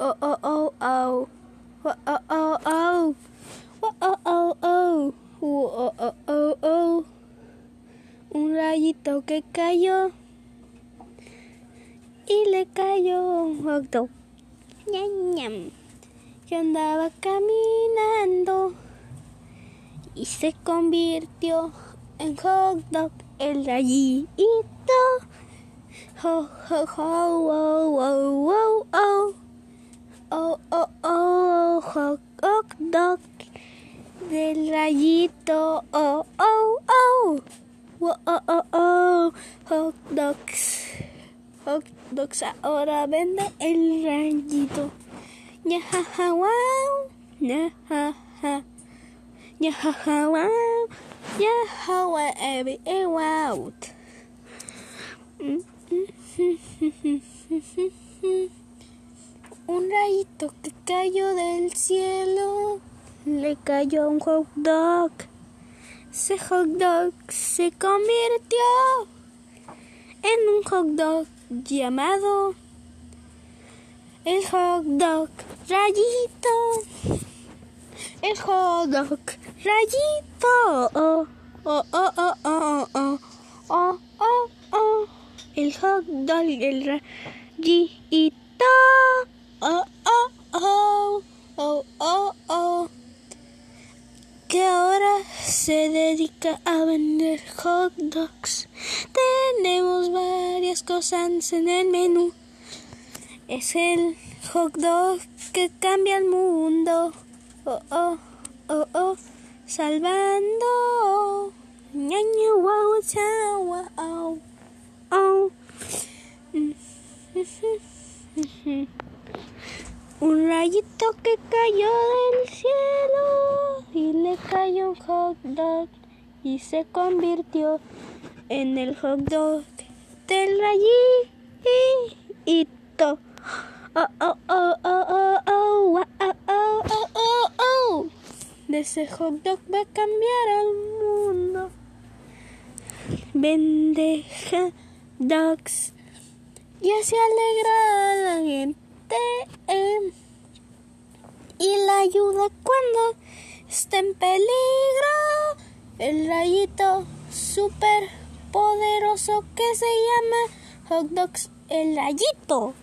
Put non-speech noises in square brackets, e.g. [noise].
oh oh oh oh oh oh oh oh oh oh oh oh oh oh oh oh un rayito que cayó y le cayó un hot dog ñam que andaba caminando y se convirtió en hot dog el rayito ho ho ho wow wow wow oh oh oh oh hot dog del rayito oh oh oh. Oh oh oh oh hot dogs hot dogs ahora vende el rayito. Ya ja ja wow ya ja ja ya ja ja wow ya ja wow every wow Un rayito que cayó del cielo le cayó un hot dog. Ese hot dog se convirtió en un hot dog llamado el hot dog rayito. El hot dog rayito. Oh, oh, oh, oh, oh, oh, oh, oh, oh. El hot dog el rayito. Oh, oh, oh, oh, oh, oh. Que ahora se dedica a vender hot dogs. Tenemos varias cosas en el menú. Es el hot dog que cambia el mundo. Oh, oh, oh, oh. Salvando. Wow. Oh. [laughs] Un rayito que cayó del cielo y le cayó un hot dog y se convirtió en el hot dog del rayito. Oh, oh, oh, oh, oh, oh, oh, oh, oh, oh, oh. De ese hot dog va a cambiar al mundo. Vende hot dogs y así alegra a la gente y la ayuda cuando está en peligro el rayito super poderoso que se llama Hot Dogs el rayito.